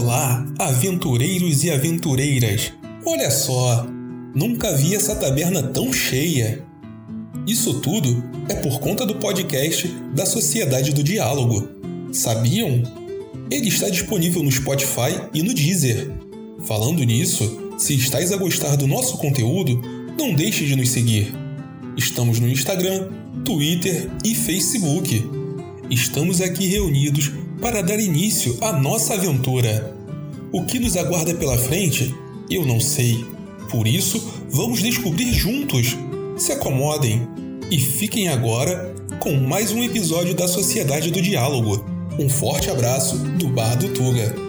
Olá, aventureiros e aventureiras! Olha só, nunca vi essa taberna tão cheia. Isso tudo é por conta do podcast da Sociedade do Diálogo. Sabiam? Ele está disponível no Spotify e no Deezer. Falando nisso, se estáis a gostar do nosso conteúdo, não deixe de nos seguir. Estamos no Instagram, Twitter e Facebook. Estamos aqui reunidos para dar início à nossa aventura. O que nos aguarda pela frente, eu não sei. Por isso, vamos descobrir juntos. Se acomodem e fiquem agora com mais um episódio da Sociedade do Diálogo. Um forte abraço do Bar do Tuga.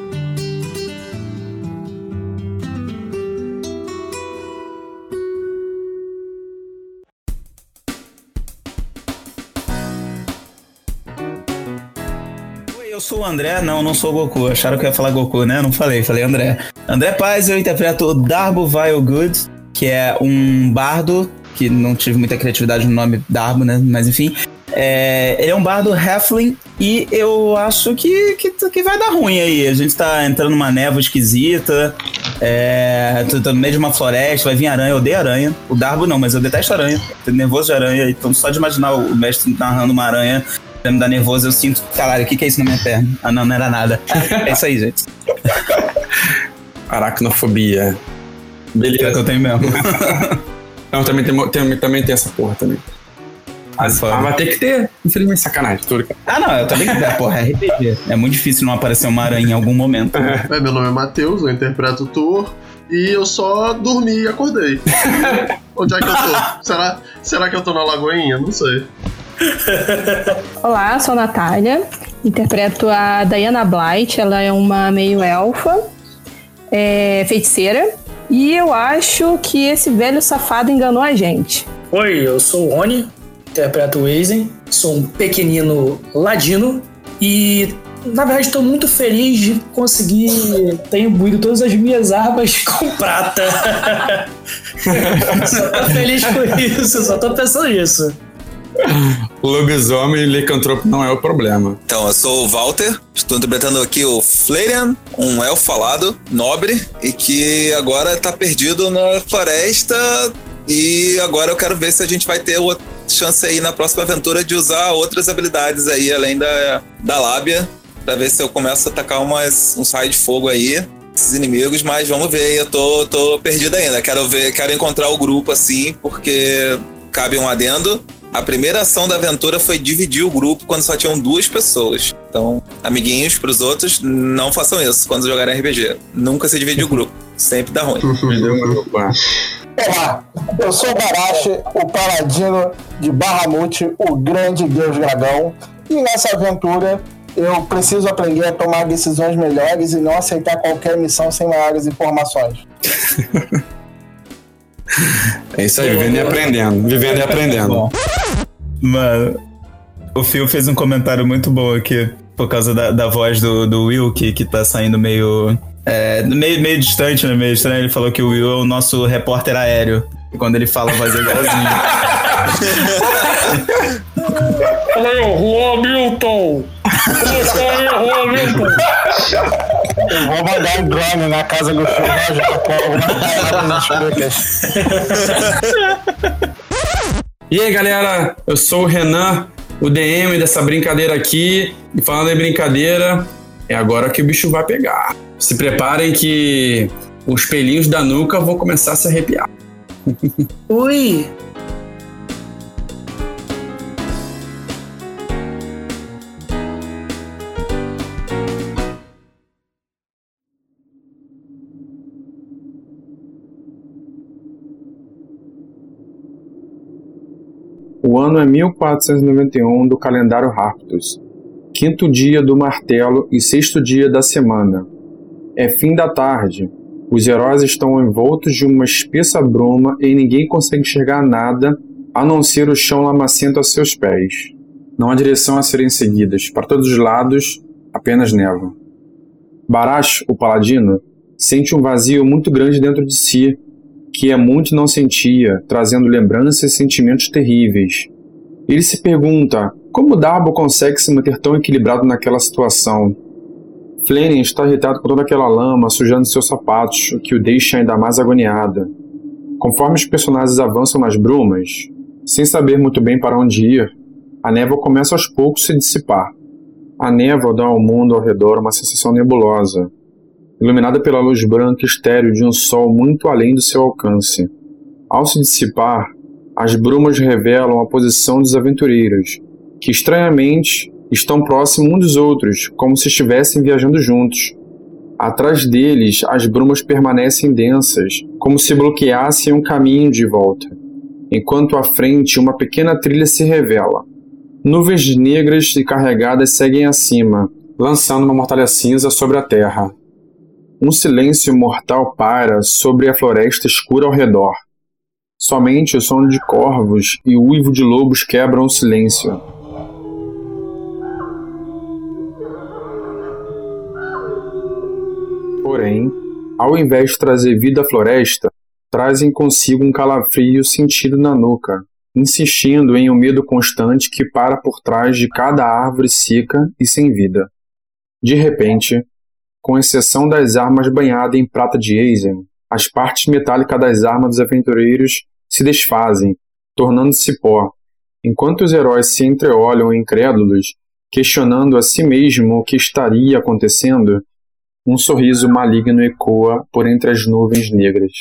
Sou o André, não, não sou o Goku. Acharam que eu ia falar Goku, né? Não falei, falei André. André Paz, eu interpreto o Darbo Vile Good, que é um bardo, que não tive muita criatividade no nome Darbo, né? Mas enfim. É, ele é um bardo Halfling e eu acho que, que, que, vai dar ruim aí. A gente tá entrando numa névoa esquisita, é, tô, tô, no meio de uma floresta, vai vir aranha, eu odeio aranha. O Darbo não, mas eu detesto aranha. Tô nervoso de aranha, então só de imaginar o mestre narrando uma aranha me dá nervoso, eu sinto, caralho, o que, que é isso na minha perna? Ah, não, não era nada. É isso aí, gente. Aracnofobia. Beleza. É que eu tenho mesmo. não, também tem, tem, também tem essa porra também. Mas, mas vai ter que ter, infelizmente, sacanagem. Tudo, Ah, não, eu também que porra, é RPG. É muito difícil não aparecer uma aranha em algum momento. É. Meu nome é Matheus, eu interpreto o Thor. E eu só dormi e acordei. Onde é que eu tô? Será, será que eu tô na Lagoinha? Não sei. Olá, sou a Natália, interpreto a Diana Blight, ela é uma meio elfa, é, feiticeira, e eu acho que esse velho safado enganou a gente. Oi, eu sou o Rony, interpreto o Aizen, sou um pequenino ladino e na verdade, estou muito feliz de conseguir ter imbuído todas as minhas armas com prata. só tô feliz com isso, só tô pensando nisso. Lobisomem e licantropo não é o problema. Então, eu sou o Walter, estou interpretando aqui o Flarian, um elfo falado, nobre, e que agora está perdido na floresta. E agora eu quero ver se a gente vai ter outra chance aí na próxima aventura de usar outras habilidades aí, além da, da lábia, para ver se eu começo a atacar umas, uns raios de fogo aí esses inimigos, mas vamos ver, eu tô, tô perdido ainda. Quero ver, quero encontrar o grupo assim, porque cabe um adendo. A primeira ação da aventura foi dividir o grupo quando só tinham duas pessoas. Então, amiguinhos pros outros, não façam isso quando jogarem RPG. Nunca se divide o grupo. Sempre dá ruim. Olá, eu sou o Barashi, o paladino de Bahamut, o grande deus dragão. E nessa aventura eu preciso aprender a tomar decisões melhores e não aceitar qualquer missão sem maiores informações. É isso aí, vivendo e aprendendo. Vivendo e aprendendo. Mano, o Phil fez um comentário muito bom aqui, por causa da, da voz do, do Will, que, que tá saindo meio. É, meio, meio distante, né? Meio estranho. Ele falou que o Will é o nosso repórter aéreo. E quando ele fala, voz é igualzinho. Juan Milton! Aí, Juan Milton? Eu vou mandar um drone na casa do Phil E aí, galera, eu sou o Renan, o DM dessa brincadeira aqui. E falando em brincadeira, é agora que o bicho vai pegar. Se preparem que os pelinhos da nuca vão começar a se arrepiar. Ui! O ano é 1491 do calendário Harptus, quinto dia do martelo e sexto dia da semana. É fim da tarde. Os heróis estão envoltos de uma espessa bruma e ninguém consegue enxergar nada a não ser o chão lamacento a seus pés. Não há direção a serem seguidas. Para todos os lados, apenas névoa. Barash, o paladino, sente um vazio muito grande dentro de si que é muito não sentia, trazendo lembranças e sentimentos terríveis. Ele se pergunta como Darbo consegue se manter tão equilibrado naquela situação. Flanning está irritado com toda aquela lama sujando seus sapatos, o que o deixa ainda mais agoniada. Conforme os personagens avançam nas brumas, sem saber muito bem para onde ir, a névoa começa aos poucos a se dissipar. A névoa dá ao mundo ao redor uma sensação nebulosa, iluminada pela luz branca estéril de um sol muito além do seu alcance. Ao se dissipar, as brumas revelam a posição dos aventureiros, que estranhamente estão próximos uns dos outros, como se estivessem viajando juntos. Atrás deles, as brumas permanecem densas, como se bloqueassem um caminho de volta, enquanto à frente uma pequena trilha se revela. Nuvens negras e carregadas seguem acima, lançando uma mortalha cinza sobre a terra. Um silêncio mortal para sobre a floresta escura ao redor. Somente o som de corvos e o uivo de lobos quebram o silêncio. Porém, ao invés de trazer vida à floresta, trazem consigo um calafrio sentido na nuca, insistindo em um medo constante que para por trás de cada árvore seca e sem vida. De repente, com exceção das armas banhadas em prata de Eisen, as partes metálicas das armas dos aventureiros se desfazem, tornando-se pó, enquanto os heróis se entreolham incrédulos, questionando a si mesmo o que estaria acontecendo, um sorriso maligno ecoa por entre as nuvens negras.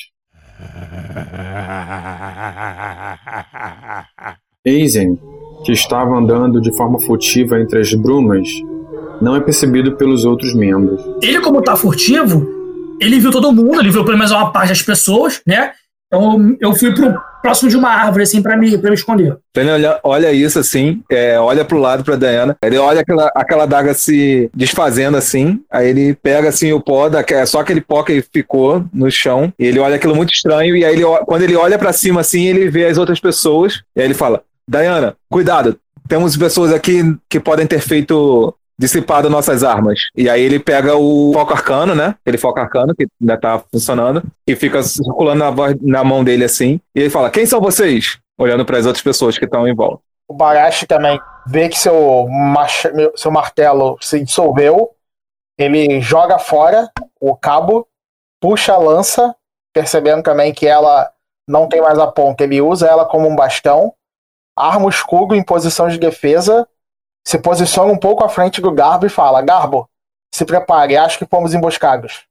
Eisen, que estava andando de forma furtiva entre as brumas, não é percebido pelos outros membros. Ele, como tá furtivo, ele viu todo mundo, ele viu pelo menos uma parte das pessoas, né? Então eu fui pro próximo de uma árvore, assim, pra me, pra me esconder. Ele olha, olha isso assim, é, olha pro lado pra Diana. Ele olha aquela, aquela daga se desfazendo assim. Aí ele pega assim o pó, da, é só aquele pó que ficou no chão. E ele olha aquilo muito estranho. E aí ele, quando ele olha pra cima assim, ele vê as outras pessoas. E aí ele fala: Diana, cuidado. Temos pessoas aqui que podem ter feito dissipado nossas armas. E aí ele pega o foco arcano, né? Aquele foco arcano que ainda tá funcionando, e fica circulando na, na mão dele assim. E ele fala: Quem são vocês? Olhando para as outras pessoas que estão em volta. O Barashi também vê que seu, seu martelo se dissolveu. Ele joga fora o cabo, puxa a lança, percebendo também que ela não tem mais a ponta. Ele usa ela como um bastão, arma o escudo em posição de defesa se posiciona um pouco à frente do Garbo e fala: Garbo, se prepare, acho que fomos emboscados.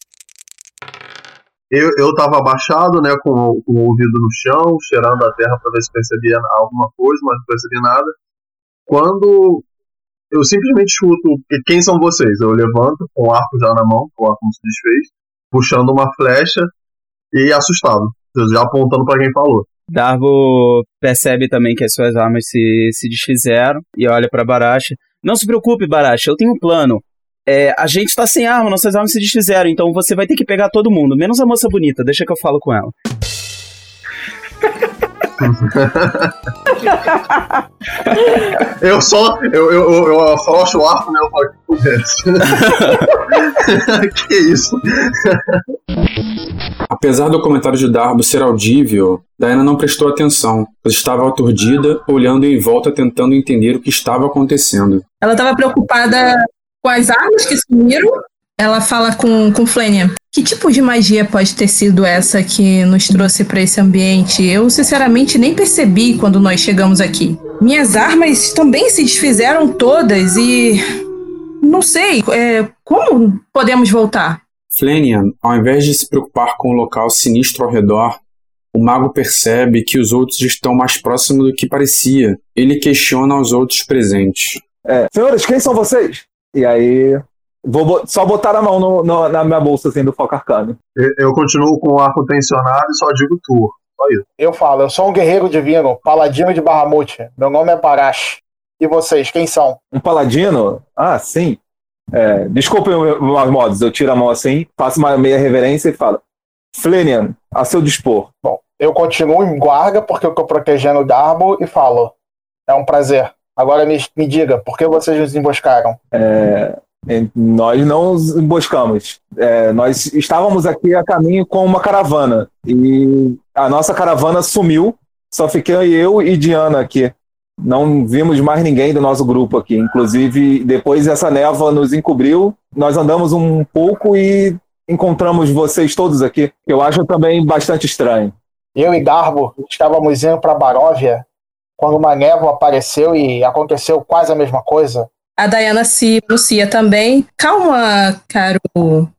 Eu, eu tava abaixado, né, com, com o ouvido no chão, cheirando a terra para ver se percebia alguma coisa, mas não percebi nada. Quando eu simplesmente chuto, quem são vocês? Eu levanto, com o arco já na mão, com o arco se desfez, puxando uma flecha e assustado, já apontando para quem falou. Darvo percebe também que as suas armas se, se desfizeram e olha para Baracha. Não se preocupe, Baracha, eu tenho um plano. É, a gente tá sem arma, nossas armas se desfizeram, então você vai ter que pegar todo mundo, menos a moça bonita, deixa que eu falo com ela. Eu só. Eu, eu, eu, eu afrouxo o arco, né? Eu falo que que isso? Apesar do comentário de Darbo ser audível, Diana não prestou atenção, pois estava aturdida, olhando em volta tentando entender o que estava acontecendo. Ela estava preocupada com as armas que sumiram. Ela fala com, com Flênia. Que tipo de magia pode ter sido essa que nos trouxe para esse ambiente? Eu, sinceramente, nem percebi quando nós chegamos aqui. Minhas armas também se desfizeram todas e. Não sei, é, como podemos voltar? Flanian, ao invés de se preocupar com o local sinistro ao redor, o mago percebe que os outros estão mais próximos do que parecia. Ele questiona os outros presentes. É, senhores, quem são vocês? E aí, vou só botar a mão no, no, na minha bolsa assim do foco arcano. Eu, continuo com o arco tensionado e só digo tu. Só isso. Eu falo, eu sou um guerreiro divino, paladino de Bahamut. Meu nome é Barash. E vocês, quem são? Um paladino? Ah, sim. É, desculpem os modos, eu tiro a mão assim, faço uma meia reverência e falo: Flenian, a seu dispor. Bom, eu continuo em guarda porque eu estou protegendo o Darbo e falo: É um prazer. Agora me, me diga, por que vocês nos emboscaram? É, nós não os emboscamos. É, nós estávamos aqui a caminho com uma caravana e a nossa caravana sumiu. Só fiquei eu e Diana aqui. Não vimos mais ninguém do nosso grupo aqui. Inclusive, depois essa névoa nos encobriu, nós andamos um pouco e encontramos vocês todos aqui. Eu acho também bastante estranho. Eu e Garbo estávamos indo para Baróvia quando uma névoa apareceu e aconteceu quase a mesma coisa. A Diana se pronuncia também. Calma, caro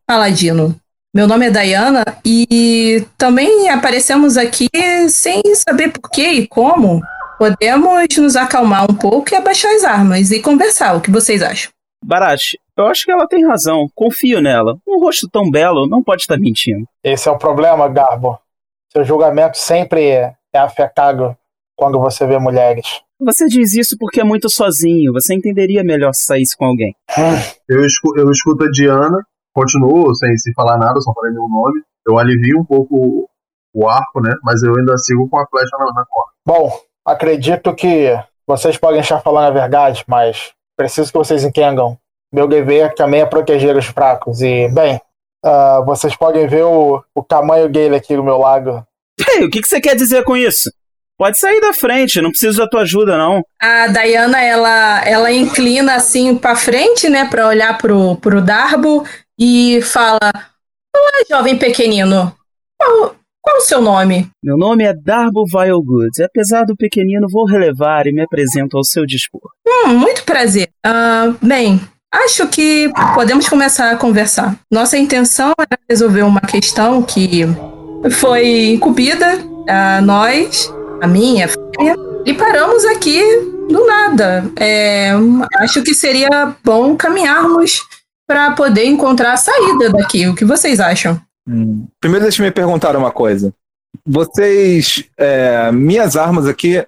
Paladino. Meu nome é Diana e também aparecemos aqui sem saber por que e como. Podemos nos acalmar um pouco e abaixar as armas e conversar. O que vocês acham? Barash, eu acho que ela tem razão. Confio nela. Um rosto tão belo não pode estar mentindo. Esse é o problema, Garbo. Seu julgamento sempre é afetado quando você vê mulheres. Você diz isso porque é muito sozinho. Você entenderia melhor se saísse com alguém. Eu, escu eu escuto a Diana, continuo sem, sem falar nada, só falei meu nome. Eu alivio um pouco o arco, né? Mas eu ainda sigo com a flecha na, na corda. Bom, acredito que vocês podem estar falando a verdade, mas preciso que vocês entendam. Meu dever também é proteger os fracos. E, bem, uh, vocês podem ver o, o tamanho dele aqui do meu lado. Ei, o que, que você quer dizer com isso? Pode sair da frente, não preciso da tua ajuda, não. A Diana, ela, ela inclina assim para frente, né, para olhar pro, pro Darbo e fala: Olá, jovem pequenino. Qual, qual o seu nome? Meu nome é Darbo Vilegood. Apesar do pequenino, vou relevar e me apresento ao seu dispor. Hum, muito prazer. Uh, bem, acho que podemos começar a conversar. Nossa intenção era resolver uma questão que foi incumbida a nós a minha e paramos aqui do nada. É, acho que seria bom caminharmos para poder encontrar a saída daqui. O que vocês acham? Hum. Primeiro, deixa eu me perguntar uma coisa. Vocês, é, minhas armas aqui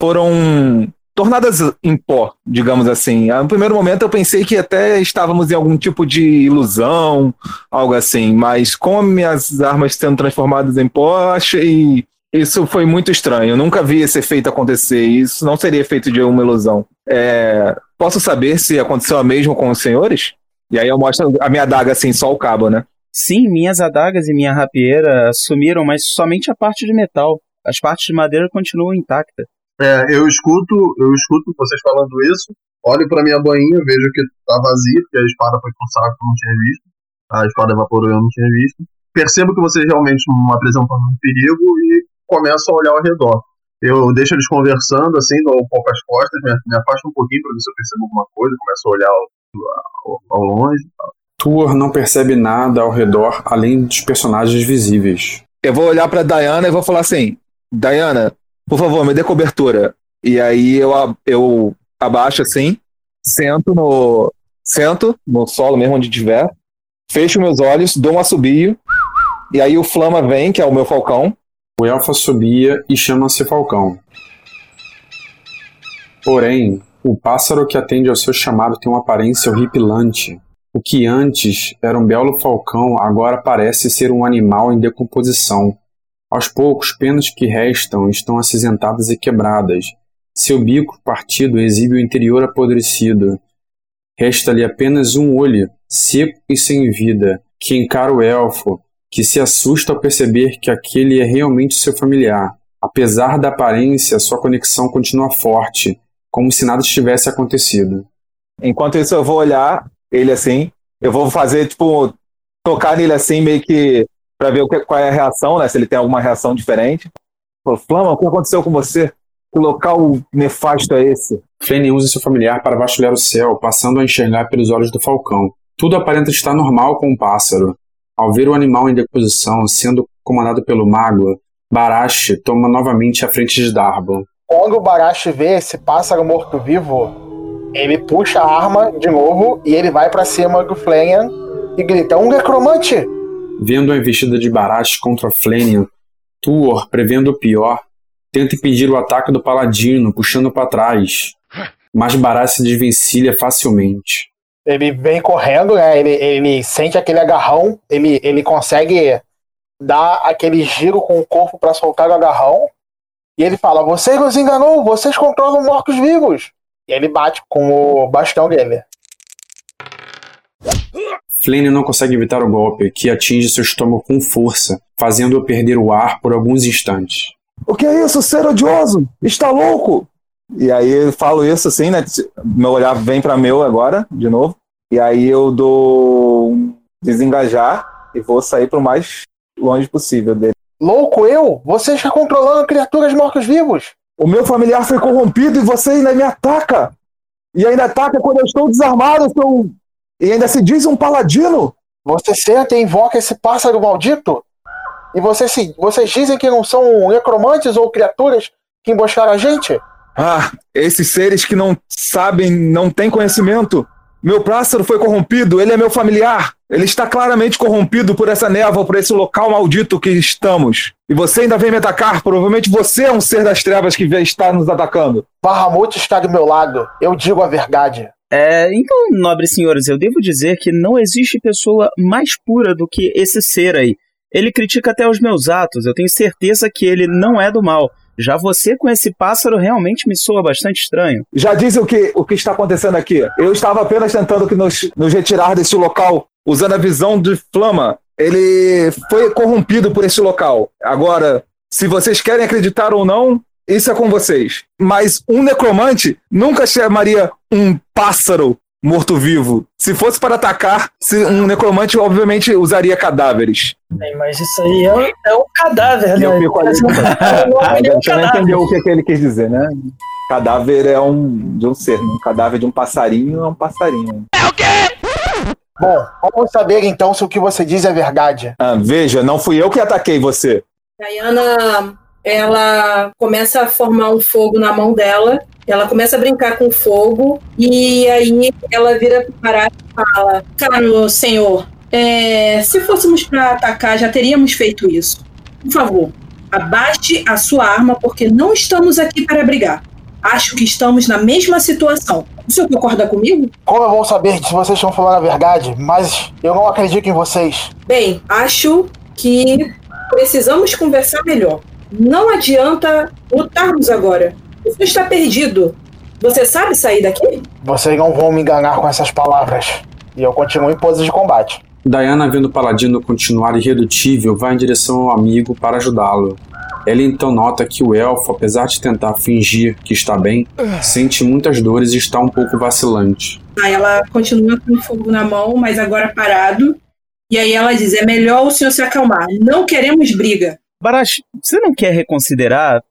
foram tornadas em pó, digamos assim. No primeiro momento eu pensei que até estávamos em algum tipo de ilusão, algo assim, mas com minhas armas sendo transformadas em pó, achei isso foi muito estranho. Eu nunca vi esse efeito acontecer. Isso não seria efeito de uma ilusão. É, posso saber se aconteceu a mesma com os senhores? E aí eu mostro a minha adaga assim, só o cabo, né? Sim, minhas adagas e minha rapieira sumiram, mas somente a parte de metal. As partes de madeira continuam intactas. É, eu escuto, eu escuto vocês falando isso, olho para minha boinha, vejo que tá vazia, porque a espada foi pro saco, eu não tinha visto. A espada evaporou, eu não tinha visto. Percebo que vocês realmente não apresentam um perigo e começo a olhar ao redor. Eu deixo eles conversando, assim, dou um pouco as costas, me, me afasto um pouquinho para ver se eu percebo alguma coisa, começo a olhar ao, ao, ao longe. Tuor não percebe nada ao redor além dos personagens visíveis. Eu vou olhar para Diana e vou falar assim: Diana, por favor, me dê cobertura. E aí eu, eu abaixo assim, sento no sento no solo mesmo onde tiver, fecho meus olhos, dou um assobio, e aí o Flama vem, que é o meu falcão, o elfo subia e chama-se Falcão. Porém, o pássaro que atende ao seu chamado tem uma aparência horripilante. O que antes era um belo falcão agora parece ser um animal em decomposição. Aos poucos, penas que restam estão acinzentadas e quebradas. Seu bico partido exibe o interior apodrecido. Resta-lhe apenas um olho, seco e sem vida, que encara o elfo, que se assusta ao perceber que aquele é realmente seu familiar. Apesar da aparência, sua conexão continua forte, como se nada tivesse acontecido. Enquanto isso, eu vou olhar ele assim, eu vou fazer, tipo, tocar nele assim, meio que para ver qual é a reação, né? Se ele tem alguma reação diferente. Flama, o que aconteceu com você? Que local nefasto é esse? Flane usa seu familiar para vasculhar o céu, passando a enxergar pelos olhos do falcão. Tudo aparenta estar normal com o pássaro, ao ver o animal em decomposição sendo comandado pelo mago, Barash toma novamente a frente de Darbo. Quando o Barash vê esse pássaro morto-vivo, ele puxa a arma de novo e ele vai para cima do Flanian e grita: Um necromante! Vendo a investida de Barash contra Flanian, Tuor, prevendo o pior, tenta impedir o ataque do paladino, puxando para trás, mas Barash se desvencilha facilmente ele vem correndo, né? Ele, ele sente aquele agarrão, ele, ele consegue dar aquele giro com o corpo para soltar o agarrão. E ele fala: Você nos enganou, vocês controlam mortos-vivos. E ele bate com o bastão dele. Flane não consegue evitar o golpe, que atinge seu estômago com força, fazendo-o perder o ar por alguns instantes. O que é isso, ser odioso? Está louco? E aí eu falo isso assim, né? Meu olhar vem para meu agora, de novo. E aí eu dou um desengajar e vou sair pro mais longe possível dele. Louco eu? Você está controlando criaturas mortos-vivos. O meu familiar foi corrompido e você ainda me ataca. E ainda ataca quando eu estou desarmado, seu... e ainda se diz um paladino. Você senta e invoca esse pássaro maldito? E vocês, se- vocês dizem que não são necromantes ou criaturas que emboscaram a gente? Ah, esses seres que não sabem, não têm conhecimento. Meu pássaro foi corrompido, ele é meu familiar. Ele está claramente corrompido por essa névoa, por esse local maldito que estamos. E você ainda vem me atacar. Provavelmente você é um ser das trevas que vem- está nos atacando. Bahamut está do meu lado. Eu digo a verdade. É, então, nobres senhores, eu devo dizer que não existe pessoa mais pura do que esse ser aí. Ele critica até os meus atos, eu tenho certeza que ele não é do mal. Já você com esse pássaro realmente me soa bastante estranho. Já dizem o que, o que está acontecendo aqui. Eu estava apenas tentando nos, nos retirar desse local, usando a visão de Flama. Ele foi corrompido por esse local. Agora, se vocês querem acreditar ou não, isso é com vocês. Mas um necromante nunca chamaria um pássaro morto-vivo. Se fosse para atacar, um necromante obviamente usaria cadáveres. Bem, mas isso aí é, um- é um cadáver, E né? eu fico ali. É um você não cadáver. entendeu o que, que ele quis dizer, né? Cadáver é um de um ser, né? um cadáver de um passarinho é um passarinho. Bom, vamos saber então se o que você diz é verdade. Ah, veja, não fui eu que ataquei você. Diana, ela começa a formar um fogo na mão dela. Ela começa a brincar com o fogo. E aí ela vira para e fala: Caro senhor, é, se fôssemos para atacar, já teríamos feito isso. Por favor, abaixe a sua arma, porque não estamos aqui para brigar. Acho que estamos na mesma situação. O senhor concorda comigo? Como eu vou saber se vocês estão falando a verdade? Mas eu não acredito em vocês. Bem, acho que precisamos conversar melhor. Não adianta lutarmos agora. O senhor está perdido. Você sabe sair daqui? Vocês não vão me enganar com essas palavras. E eu continuo em pose de combate. Diana, vendo o paladino continuar irredutível, vai em direção ao amigo para ajudá-lo. Ela então nota que o elfo, apesar de tentar fingir que está bem, sente muitas dores e está um pouco vacilante. Aí ela continua com o fogo na mão, mas agora parado. E aí ela diz: é melhor o senhor se acalmar. Não queremos briga. Barash, você não quer reconsiderar?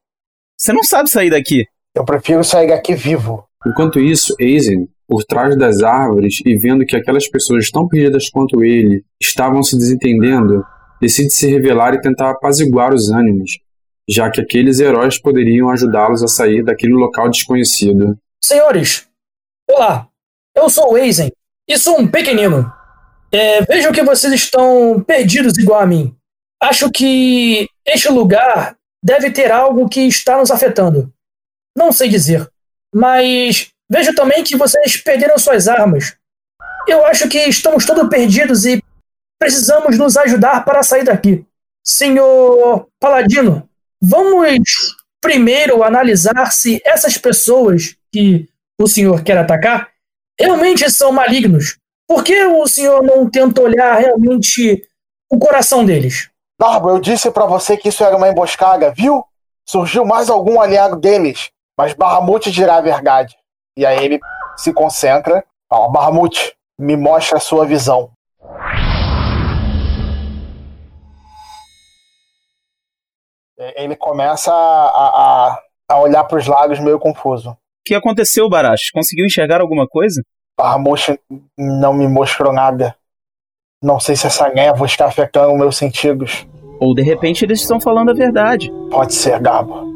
Você não sabe sair daqui. Eu prefiro sair daqui vivo. Enquanto isso, Aizen, por trás das árvores e vendo que aquelas pessoas tão perdidas quanto ele estavam se desentendendo, decide se revelar e tentar apaziguar os ânimos, já que aqueles heróis poderiam ajudá-los a sair daquele local desconhecido. Senhores, olá. Eu sou o Eisen e sou um pequenino. É, vejo que vocês estão perdidos igual a mim. Acho que este lugar deve ter algo que está nos afetando. Não sei dizer, mas vejo também que vocês perderam suas armas. Eu acho que estamos todos perdidos e precisamos nos ajudar para sair daqui. Senhor Paladino, vamos primeiro analisar se essas pessoas que o senhor quer atacar realmente são malignos. Por que o senhor não tenta olhar realmente o coração deles? Darbo, eu disse pra você que isso era uma emboscada, viu? Surgiu mais algum aliado deles. Mas Bahamut dirá a verdade. E aí ele se concentra. Fala, Bahamut, me mostra a sua visão. Ele começa a, a, a olhar para os lados meio confuso. O que aconteceu, Barash? Conseguiu enxergar alguma coisa? Bahamut não me mostrou nada. Não sei se essa névoa está afetando meus sentidos. Ou de repente eles estão falando a verdade. Pode ser, Gabo.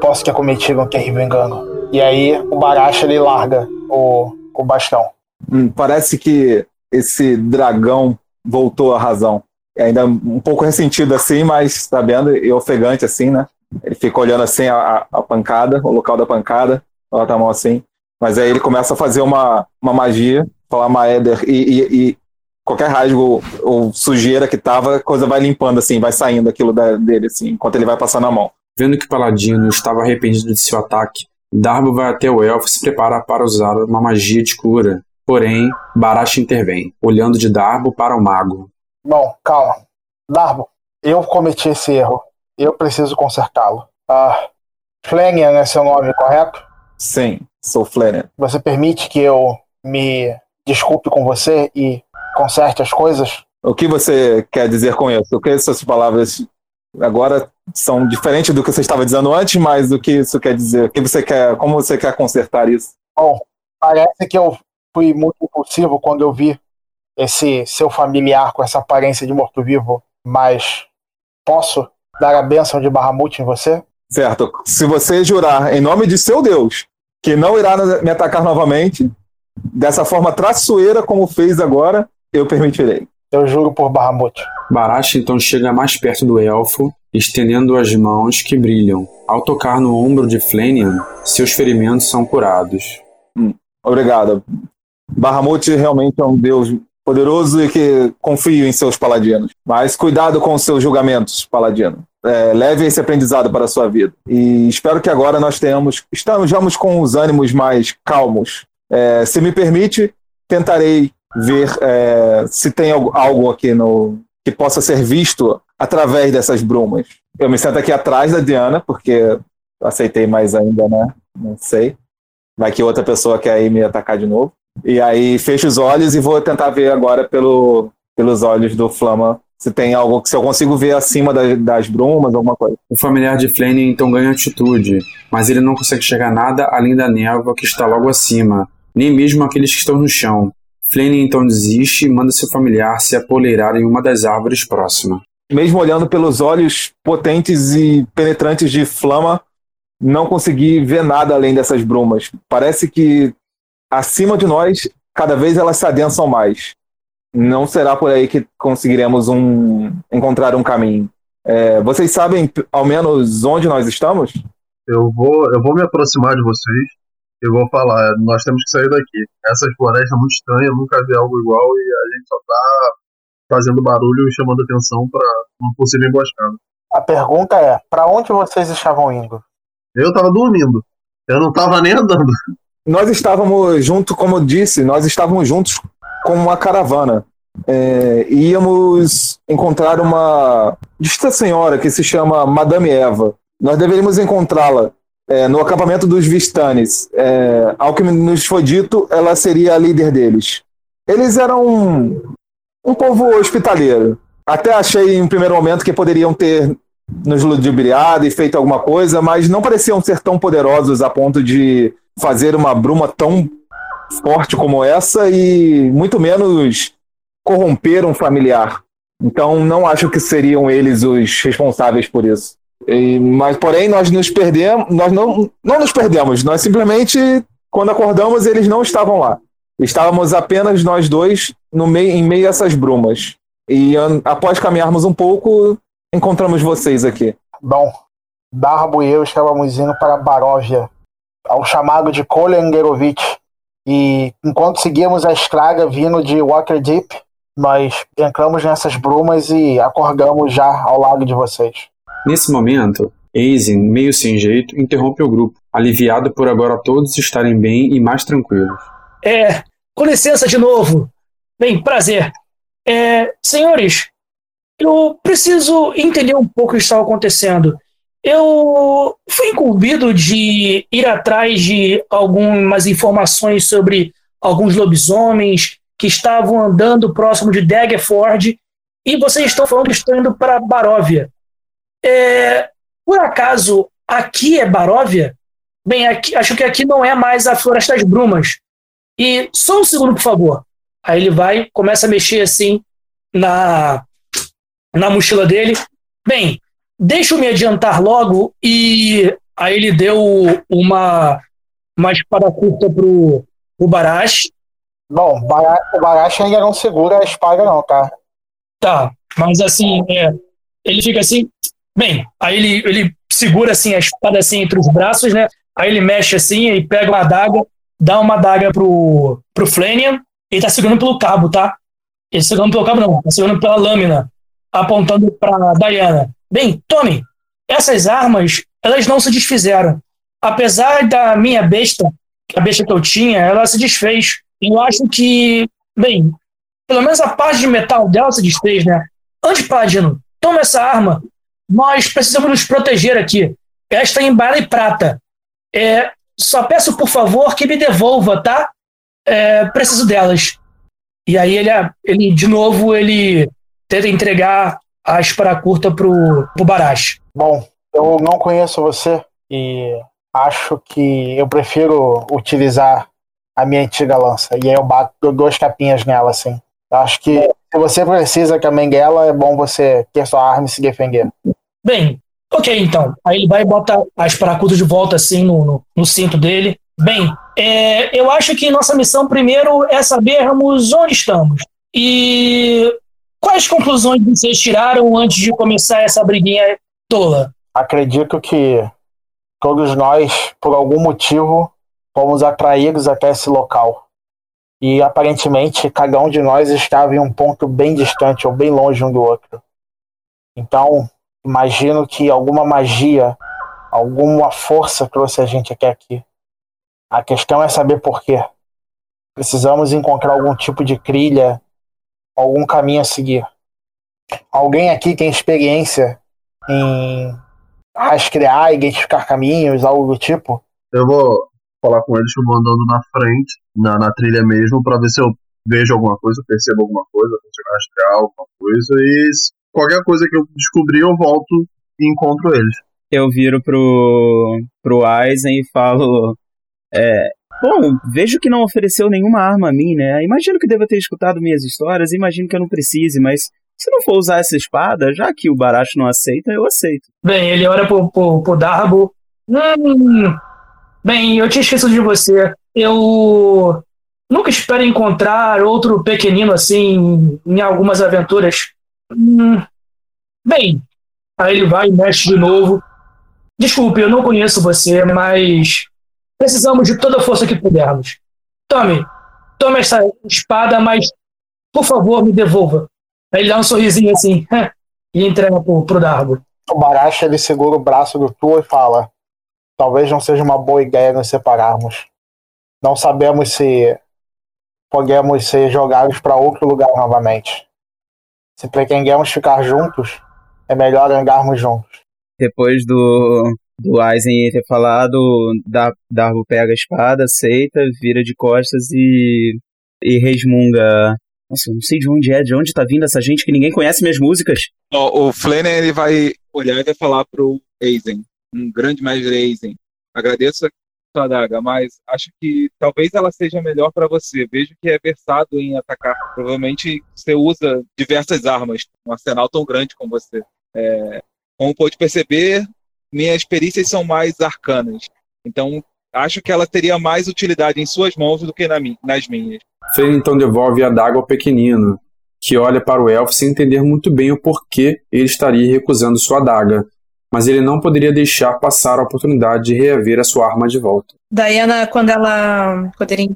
Posso ter cometido um terrível engano. E aí o Baracha ele larga o, o bastão. Hum, parece que esse dragão voltou à razão. É ainda um pouco ressentido assim, mas sabendo e ofegante assim, né? Ele fica olhando assim a, a- pancada, o local da pancada, bota a mão assim. Mas aí ele começa a fazer uma, uma magia, falar Maeder, e, e, e qualquer rasgo ou sujeira que tava, a coisa vai limpando assim, vai saindo aquilo da- dele assim, enquanto ele vai passando a mão. Vendo que o paladino estava arrependido de seu ataque, Darbo vai até o elfo e se prepara para usar uma magia de cura. Porém, Barash intervém, olhando de Darbo para o mago. Bom, calma. Darbo, eu cometi esse erro. Eu preciso consertá-lo. Ah, Flenian é seu nome, correto? Sim, sou Flanagan. Você permite que eu me desculpe com você e conserte as coisas? O que você quer dizer com isso? O que essas palavras agora são diferentes do que você estava dizendo antes, mas o que isso quer dizer? O que você quer? Como você quer consertar isso? Bom, parece que eu fui muito impulsivo quando eu vi esse seu familiar com essa aparência de morto-vivo, mas posso dar a bênção de Bahamut em você? Certo. Se você jurar em nome de seu Deus que não irá me atacar novamente, dessa forma traiçoeira como fez agora, eu permitirei. Eu juro por Bahamut. Barash então chega mais perto do elfo, estendendo as mãos que brilham. Ao tocar no ombro de Flanian, seus ferimentos são curados. Hum, obrigado. Bahamut realmente é um deus poderoso e que confio em seus paladinos. Mas cuidado com os seus julgamentos, paladino. É, leve esse aprendizado para a sua vida. E espero que agora nós tenhamos, estejamos com os ânimos mais calmos. É, se me permite, tentarei ver é, se tem algo aqui no que possa ser visto através dessas brumas. Eu me sento aqui atrás da Diana, porque aceitei mais ainda, né? Não sei. Vai que outra pessoa quer ir me atacar de novo. E aí fecho os olhos e vou tentar ver agora pelo, pelos olhos do Flama se tem algo que se eu consigo ver acima das, das brumas, alguma coisa. O familiar de Flane então ganha atitude, mas ele não consegue chegar nada além da névoa que está logo acima, nem mesmo aqueles que estão no chão. Flane então desiste e manda seu familiar se apoleirar em uma das árvores próximas. Mesmo olhando pelos olhos potentes e penetrantes de Flama, não consegui ver nada além dessas brumas. Parece que acima de nós, cada vez elas se adensam mais. Não será por aí que conseguiremos um, encontrar um caminho. É, vocês sabem ao menos onde nós estamos? Eu vou, eu vou me aproximar de vocês eu vou falar, nós temos que sair daqui. Essa floresta é muito estranha, nunca vi algo igual e a gente só tá fazendo barulho e chamando atenção para uma possível emboscada. A pergunta é, para onde vocês estavam indo? Eu tava dormindo. Eu não tava nem andando. Nós estávamos junto, como eu disse, nós estávamos juntos com uma caravana. É, íamos encontrar uma dita senhora que se chama Madame Eva. Nós deveríamos encontrá-la é, no acampamento dos Vistanes. É, ao que nos foi dito, ela seria a líder deles. Eles eram um, um povo hospitaleiro. Até achei em um primeiro momento que poderiam ter nos ludibriado e feito alguma coisa, mas não pareciam ser tão poderosos a ponto de fazer uma bruma tão forte como essa e muito menos corromper um familiar. Então não acho que seriam eles os responsáveis por isso. E, mas, porém, nós nos perdemos, nós não, não nos perdemos, nós simplesmente, quando acordamos, eles não estavam lá. Estávamos apenas nós dois no meio, em meio a essas brumas. E após caminharmos um pouco, encontramos vocês aqui. Bom, Darbo e eu estávamos indo para Baróvia, ao chamado de Kolengerovich. E enquanto seguíamos a estrada vindo de Waterdeep, nós entramos nessas brumas e acordamos já ao lado de vocês. Nesse momento, Aizen, meio sem jeito, interrompe o grupo, aliviado por agora todos estarem bem e mais tranquilos. É, com licença de novo. Bem, prazer. É, senhores, eu preciso entender um pouco o que está acontecendo. Eu fui incumbido de ir atrás de algumas informações sobre alguns lobisomens que estavam andando próximo de Daggerford e vocês estão falando que estão indo para Baróvia. É, por acaso, aqui é Baróvia? Bem, aqui, acho que aqui não é mais a Floresta das Brumas. E só um segundo, por favor. Aí ele vai, começa a mexer assim na, na mochila dele. Bem, deixa eu me adiantar logo. E aí ele deu uma, uma espada curta pro, pro Barash. Bom, o Barash ainda não segura a espada, não, tá? Tá, mas assim, é, ele fica assim, Bem, aí ele, ele segura assim a espada assim entre os braços, né? Aí ele mexe assim e pega uma adaga, dá uma adaga pro, pro Flanian e tá segurando pelo cabo, tá? Ele segurando pelo cabo não, tá segurando pela lâmina, apontando pra Diana. Bem, tome, essas armas, elas não se desfizeram. Apesar da minha besta, a besta que eu tinha, ela se desfez. Eu acho que, bem, pelo menos a parte de metal dela se desfez, né? Antes, Paladino, toma essa arma nós precisamos nos proteger aqui. Esta é em bala e prata. É, só peço por favor que me devolva, tá? É, preciso delas. E aí ele, ele de novo, ele tenta entregar a espada curta pro, pro Barash. Bom, eu não conheço você e acho que eu prefiro utilizar a minha antiga lança. E aí eu bato duas capinhas nela, assim. Acho que se você precisa que a Menguela, é bom você ter sua arma e se defender. Bem, ok então. Aí ele vai botar as paracutas de volta assim no, no, no cinto dele. Bem, é, eu acho que nossa missão primeiro é sabermos onde estamos. E quais conclusões vocês tiraram antes de começar essa briguinha tola? Acredito que todos nós, por algum motivo, fomos atraídos até esse local. E aparentemente cada um de nós estava em um ponto bem distante ou bem longe um do outro. Então, imagino que alguma magia, alguma força trouxe a gente até aqui. A questão é saber por quê. Precisamos encontrar algum tipo de trilha, algum caminho a seguir. Alguém aqui tem experiência em rastrear, identificar caminhos, algo do tipo? Eu vou falar com eles eu vou andando na frente, na, na trilha mesmo, para ver se eu vejo alguma coisa, percebo alguma coisa, consigo rastrear alguma coisa e qualquer coisa que eu descobrir eu volto e encontro eles. Eu viro pro, pro Aizen e falo. É, bom, vejo que não ofereceu nenhuma arma a mim, né? Imagino que deva ter escutado minhas histórias, imagino que eu não precise, mas se não for usar essa espada, já que o Baracho não aceita, eu aceito. Bem, ele olha pro, pro, pro Darbo. Hum, bem, eu tinha esquecido de você. Eu nunca espero encontrar outro pequenino assim em algumas aventuras. Hum, bem, aí ele vai e mexe de novo. Desculpe, eu não conheço você, mas precisamos de toda a força que pudermos. Tome, tome essa espada, mas por favor me devolva. Aí ele dá um sorrisinho assim e entrega pro, pro Darbo. O Baracha ele segura o braço do Tu e fala: Talvez não seja uma boa ideia nos separarmos. Não sabemos se podemos ser jogados para outro lugar novamente. Se pretendemos ficar juntos, é melhor andarmos juntos. Depois do, do Aizen ter falado, Darbo pega a espada, aceita, vira de costas e, e resmunga. Nossa, eu não sei de onde é, de onde tá vindo essa gente que ninguém conhece minhas músicas. O, o Flanner, ele vai olhar e vai falar pro Aizen, um grande mestre Aizen. Agradeço sua adaga, mas acho que talvez ela seja melhor para você. Vejo que é versado em atacar. Provavelmente você usa diversas armas, um arsenal tão grande como você. É, como pode perceber, minhas perícias são mais arcanas. Então, acho que ela teria mais utilidade em suas mãos do que na, nas minhas. Fane então devolve a adaga ao pequenino, que olha para o elfo sem entender muito bem o porquê ele estaria recusando sua adaga, mas ele não poderia deixar passar a oportunidade de reaver a sua arma de volta. Diana, quando ela, quando ele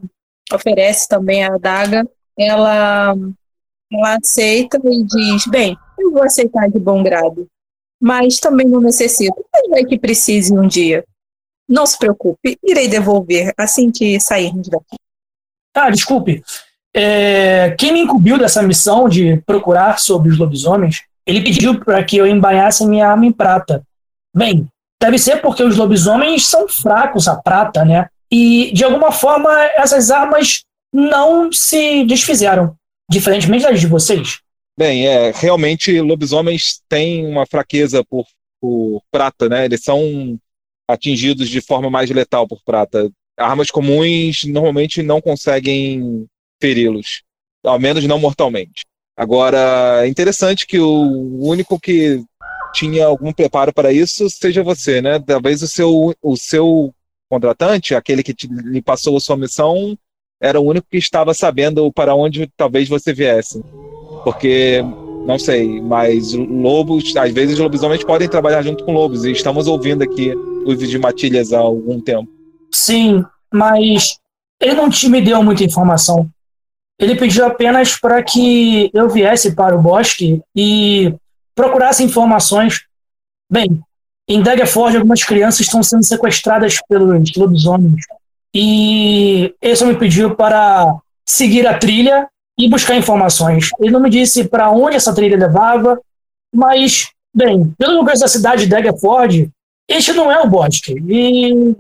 oferece também a adaga, ela, ela aceita e diz: Bem, eu vou aceitar de bom grado, mas também não necessito. Mas vai que precise um dia. Não se preocupe, irei devolver assim que sairmos daqui. Ah, desculpe. É, quem me incumbiu dessa missão de procurar sobre os lobisomens ele pediu para que eu embainhasse minha arma em prata. Bem, deve ser porque os lobisomens são fracos a prata, né? E, de alguma forma, essas armas não se desfizeram, diferentemente das de vocês. Bem, é, realmente lobisomens têm uma fraqueza por, por prata, né? Eles são atingidos de forma mais letal por prata. Armas comuns normalmente não conseguem feri-los, ao menos não mortalmente. Agora, é interessante que o único que tinha algum preparo para isso seja você, né? Talvez o seu, o seu contratante, aquele que te, lhe passou a sua missão, era o único que estava sabendo para onde talvez você viesse. Porque, não sei, mas lobos, às vezes lobisomens podem trabalhar junto com lobos, e estamos ouvindo aqui os de matilhas há algum tempo. Sim, mas ele não te me deu muita informação. Ele pediu apenas para que eu viesse para o bosque e procurasse informações. Bem, em Daggerford algumas crianças estão sendo sequestradas pelos lobisomens. E ele só me pediu para seguir a trilha e buscar informações. Ele não me disse para onde essa trilha levava, mas, bem, pelo conheço da cidade de Daggerford, este não é o bosque. E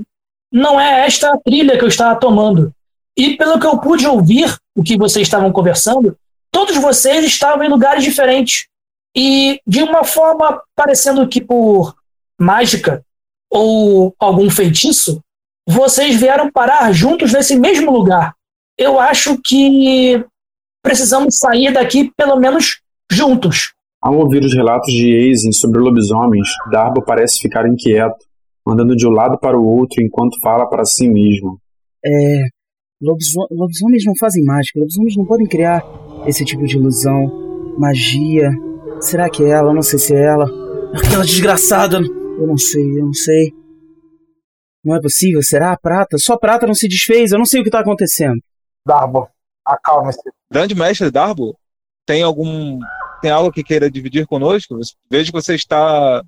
não é esta trilha que eu estava tomando. E pelo que eu pude ouvir, o que vocês estavam conversando, todos vocês estavam em lugares diferentes. E de uma forma parecendo que por mágica ou algum feitiço, vocês vieram parar juntos nesse mesmo lugar. Eu acho que precisamos sair daqui pelo menos juntos. Ao ouvir os relatos de Aizen sobre lobisomens, Darbo parece ficar inquieto, andando de um lado para o outro enquanto fala para si mesmo. É. Lobiso lobisomens não fazem mágica, lobisomens não podem criar esse tipo de ilusão, magia. Será que é ela? Eu não sei se é ela. Aquela desgraçada. Eu não sei, eu não sei. Não é possível, será a prata? Só a prata não se desfez, eu não sei o que está acontecendo. Darbo, acalme-se. Grande mestre Darbo, tem algum. Tem algo que queira dividir conosco? Vejo que você está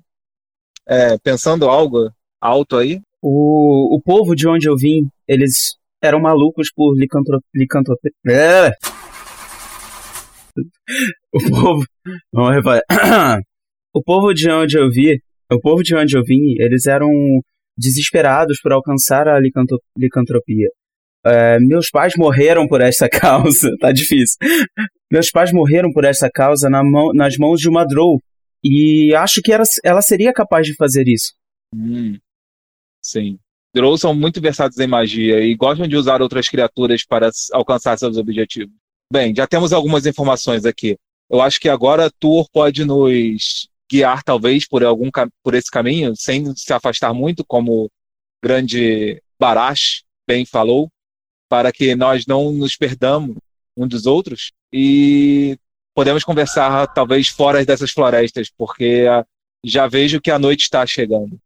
é, pensando algo alto aí. O, o povo de onde eu vim, eles eram malucos por licantropia. É. O povo. Vamos reparar. O povo de onde eu vi, o povo de onde eu vim, eles eram desesperados por alcançar a licantropia. É, meus pais morreram por essa causa. tá difícil. Meus pais morreram por essa causa na mão, nas mãos de uma Drow. E acho que ela, ela seria capaz de fazer isso. Hum, sim. Drow são muito versados em magia e gostam de usar outras criaturas para alcançar seus objetivos. Bem, já temos algumas informações aqui. Eu acho que agora Tur pode nos guiar, talvez, por, algum, por esse caminho, sem se afastar muito, como o grande Barash bem falou, para que nós não nos perdamos um dos outros e podemos conversar, talvez, fora dessas florestas, porque já vejo que a noite está chegando.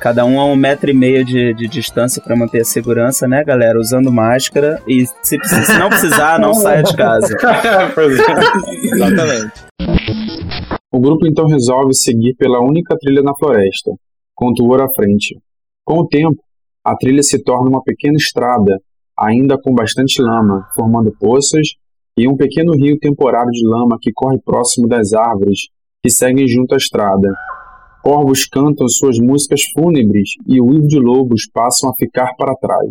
Cada um a um metro e meio de, de distância para manter a segurança, né, galera? Usando máscara e se, se não precisar, não saia de casa. Exatamente. O grupo então resolve seguir pela única trilha na floresta, com Tuor à frente. Com o tempo, a trilha se torna uma pequena estrada, ainda com bastante lama, formando poças e um pequeno rio temporário de lama que corre próximo das árvores que seguem junto à estrada. Corvos cantam suas músicas fúnebres e o uivo de lobos passam a ficar para trás.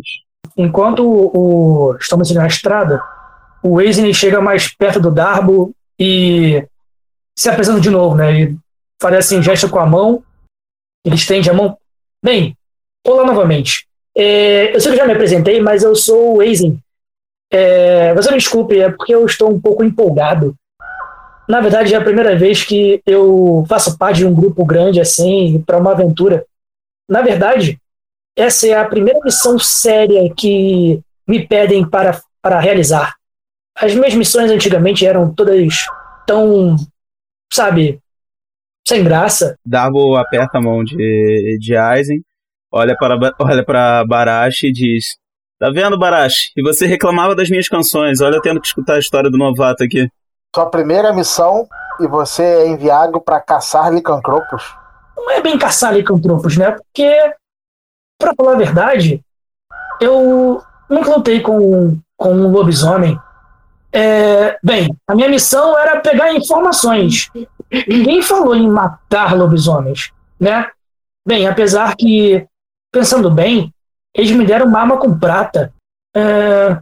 Enquanto o, estamos na estrada, o Wesley chega mais perto do Darbo e se apresenta de novo, né? Ele faz assim, gesto com a mão, ele estende a mão. Bem, olá novamente. É, eu sei que já me apresentei, mas eu sou o Wesley. É, você me desculpe, é porque eu estou um pouco empolgado na verdade, é a primeira vez que eu faço parte de um grupo grande assim, para uma aventura. Na verdade, essa é a primeira missão séria que me pedem para, para realizar. As minhas missões antigamente eram todas tão, sabe, sem graça. Darbo aperta a mão de, de Aizen, olha para, olha para Barashi e diz: Tá vendo, Barashi? E você reclamava das minhas canções, olha eu tendo que escutar a história do novato aqui. Sua primeira missão e você é enviado para caçar licancropos? Não é bem caçar licancropos, né? Porque, para falar a verdade, eu nunca lutei com, com um lobisomem. É, bem, a minha missão era pegar informações. Ninguém falou em matar lobisomens, né? Bem, apesar que, pensando bem, eles me deram uma arma com prata. É,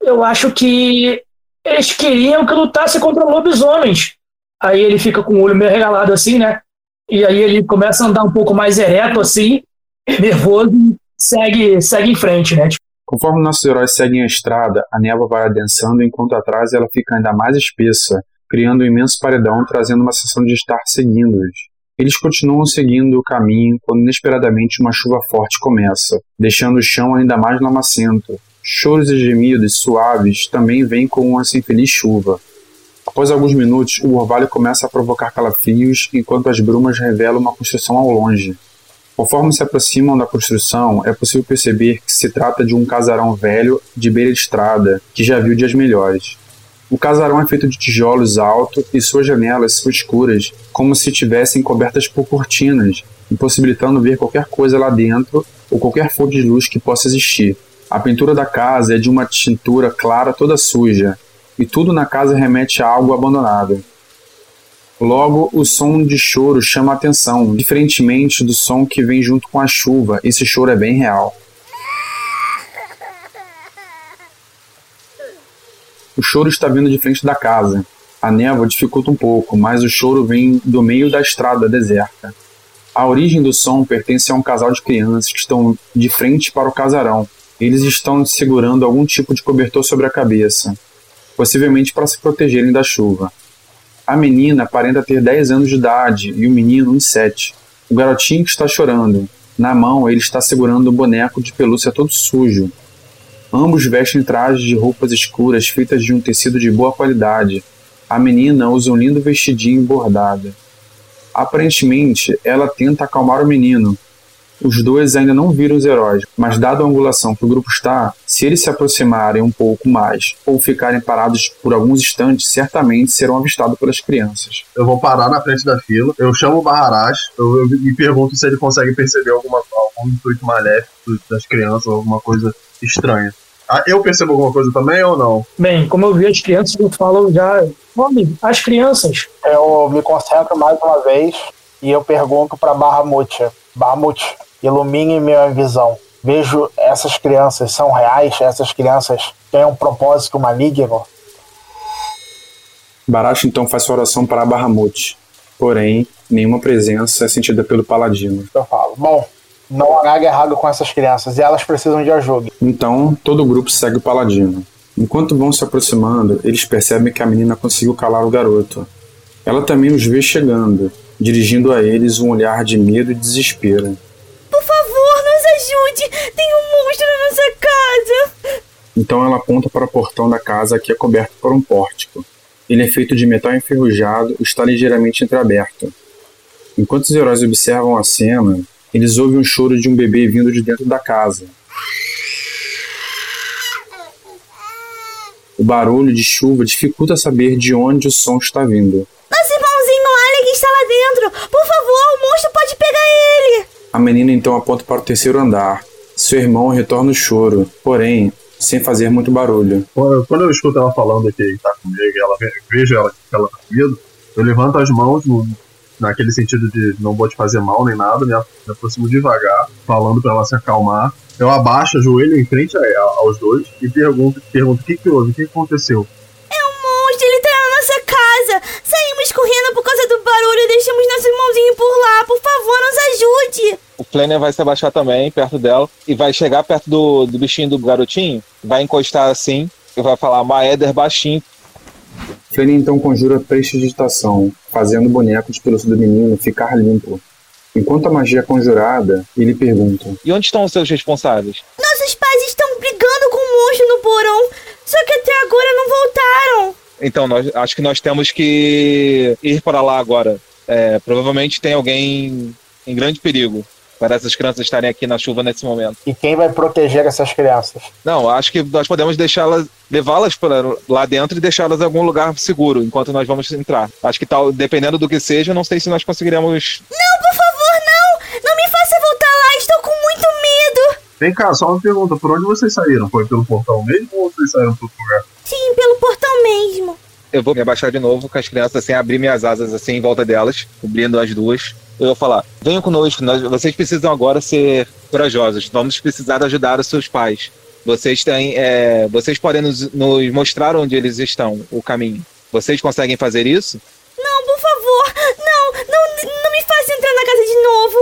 eu acho que eles queriam que lutasse contra lobisomens. Aí ele fica com o olho meio regalado assim, né? E aí ele começa a andar um pouco mais ereto assim, nervoso, e segue, segue em frente, né? Conforme nossos heróis seguem a estrada, a névoa vai adensando enquanto atrás ela fica ainda mais espessa, criando um imenso paredão, trazendo uma sensação de estar seguindo-os. Eles continuam seguindo o caminho quando inesperadamente uma chuva forte começa, deixando o chão ainda mais lamacento, Choros e gemidos suaves também vêm com essa infeliz chuva. Após alguns minutos, o orvalho começa a provocar calafrios enquanto as brumas revelam uma construção ao longe. Conforme se aproximam da construção, é possível perceber que se trata de um casarão velho de beira de estrada, que já viu dias melhores. O casarão é feito de tijolos altos e suas janelas são escuras, como se tivessem cobertas por cortinas, impossibilitando ver qualquer coisa lá dentro ou qualquer fonte de luz que possa existir. A pintura da casa é de uma tintura clara toda suja, e tudo na casa remete a algo abandonado. Logo, o som de choro chama a atenção, diferentemente do som que vem junto com a chuva. Esse choro é bem real. O choro está vindo de frente da casa. A névoa dificulta um pouco, mas o choro vem do meio da estrada deserta. A origem do som pertence a um casal de crianças que estão de frente para o casarão. Eles estão segurando algum tipo de cobertor sobre a cabeça, possivelmente para se protegerem da chuva. A menina aparenta ter 10 anos de idade e o menino uns 7. O garotinho que está chorando. Na mão, ele está segurando um boneco de pelúcia todo sujo. Ambos vestem trajes de roupas escuras feitas de um tecido de boa qualidade. A menina usa um lindo vestidinho bordado. Aparentemente, ela tenta acalmar o menino. Os dois ainda não viram os heróis, mas dada a angulação que o grupo está, se eles se aproximarem um pouco mais ou ficarem parados por alguns instantes, certamente serão avistados pelas crianças. Eu vou parar na frente da fila, eu chamo o Baharaj, eu, eu me pergunto se ele consegue perceber alguma, algum intuito maléfico das crianças, alguma coisa estranha. Ah, eu percebo alguma coisa também ou não? Bem, como eu vi as crianças, eu falo já. Nome, as crianças. Eu me concentro mais uma vez e eu pergunto para Bahamut. Bahamut, ilumine minha visão. Vejo essas crianças são reais, essas crianças têm um propósito maligno. Baracho então faz sua oração para Bahamut. Porém, nenhuma presença é sentida pelo paladino. Eu falo, bom, não há nada errado com essas crianças e elas precisam de ajuda. Então, todo o grupo segue o paladino. Enquanto vão se aproximando, eles percebem que a menina conseguiu calar o garoto. Ela também os vê chegando, dirigindo a eles um olhar de medo e desespero. Tem um monstro na nossa casa! Então ela aponta para o portão da casa que é coberto por um pórtico. Ele é feito de metal enferrujado e está ligeiramente entreaberto. Enquanto os heróis observam a cena, eles ouvem o choro de um bebê vindo de dentro da casa. O barulho de chuva dificulta saber de onde o som está vindo. Nosso irmãozinho Alec está lá dentro! Por favor, o monstro pode pegar ele! A menina então aponta para o terceiro andar. Seu irmão retorna o choro, porém, sem fazer muito barulho. Quando eu escuto ela falando que está comigo, ela vejo ela que ela tá com medo, eu levanto as mãos no, naquele sentido de não vou te fazer mal nem nada, me, me aproximo devagar, falando para ela se acalmar. Eu abaixo, ajoelho em frente a, a, aos dois e pergunto, pergunto o que, que houve, o que aconteceu. É um monstro, ele tá na nossa casa. Saímos correndo por causa do barulho e deixamos nosso irmãozinho por lá. Por favor, nos ajude. O Flanner vai se abaixar também, perto dela, e vai chegar perto do, do bichinho do garotinho, vai encostar assim, e vai falar Maeder baixinho, Flanner então conjura prestidigitação, fazendo o boneco de pelúcia do menino ficar limpo. Enquanto a magia é conjurada, ele pergunta: E onde estão os seus responsáveis? Nossos pais estão brigando com o monstro no porão, só que até agora não voltaram. Então, nós, acho que nós temos que ir para lá agora. É, provavelmente tem alguém em grande perigo para essas crianças estarem aqui na chuva nesse momento. E quem vai proteger essas crianças? Não, acho que nós podemos deixá-las, levá-las para lá dentro e deixá-las em algum lugar seguro enquanto nós vamos entrar. Acho que tal, dependendo do que seja, não sei se nós conseguiremos. Não, por favor, não! Não me faça voltar lá, estou com muito medo! Vem cá, só uma pergunta: por onde vocês saíram? Foi pelo portão mesmo ou vocês saíram por outro lugar? Sim, pelo portão mesmo. Eu vou me abaixar de novo com as crianças, assim, abrir minhas asas assim em volta delas, cobrindo as duas. Eu vou falar: venham conosco, nós, vocês precisam agora ser corajosos. Vamos precisar ajudar os seus pais. Vocês têm, é, vocês podem nos, nos mostrar onde eles estão, o caminho. Vocês conseguem fazer isso? Não, por favor, não, não, não me faça entrar na casa de novo.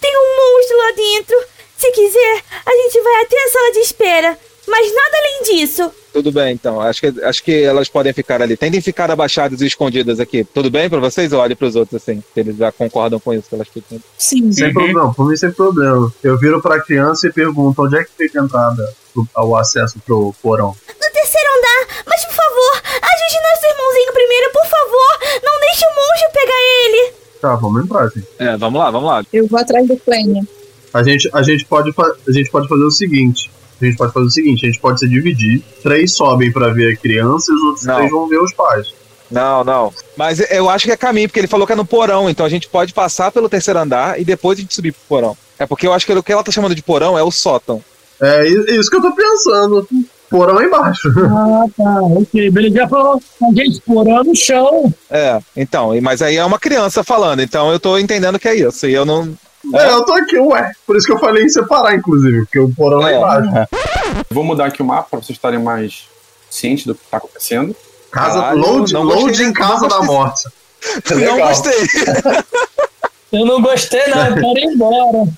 Tem um monstro lá dentro. Se quiser, a gente vai até a sala de espera. Mas nada além disso. Tudo bem, então. Acho que, acho que elas podem ficar ali. Tentem ficar abaixadas e escondidas aqui. Tudo bem pra vocês? Olhe pros outros, assim. Se eles já concordam com isso, que elas ficam. Sim. Sem problema, por mim sem problema. Eu viro pra criança e pergunto onde é que fica a entrada, o acesso pro porão. No terceiro andar, mas por favor, ajude nosso irmãozinho primeiro, por favor. Não deixe o monstro pegar ele. Tá, vamos entrar, assim. É, vamos lá, vamos lá. Eu vou atrás do Flame. A gente, a gente, pode, a gente pode fazer o seguinte. A gente pode fazer o seguinte, a gente pode se dividir. Três sobem pra ver a criança e os outros Não. três vão ver os pais. Não, não. Mas eu acho que é caminho, porque ele falou que é no porão, então a gente pode passar pelo terceiro andar e depois a gente subir pro porão. É porque eu acho que o que ela tá chamando de porão é o sótão. É isso que eu tô pensando. porão é embaixo. Ah, tá. Ok, beleza. Já falou, a gente porão no chão. É, então, mas aí é uma criança falando, então eu tô entendendo que é isso. E eu não. É, eu tô aqui, ué. Por isso que eu falei em separar, inclusive, porque o porão é, É. embaixo. Vou mudar aqui o mapa para vocês estarem mais cientes do que está acontecendo. Casa, Caralho, load, não load gostei, em casa não da morte. Não Legal. gostei. Eu não gostei, não. Eu quero ir embora.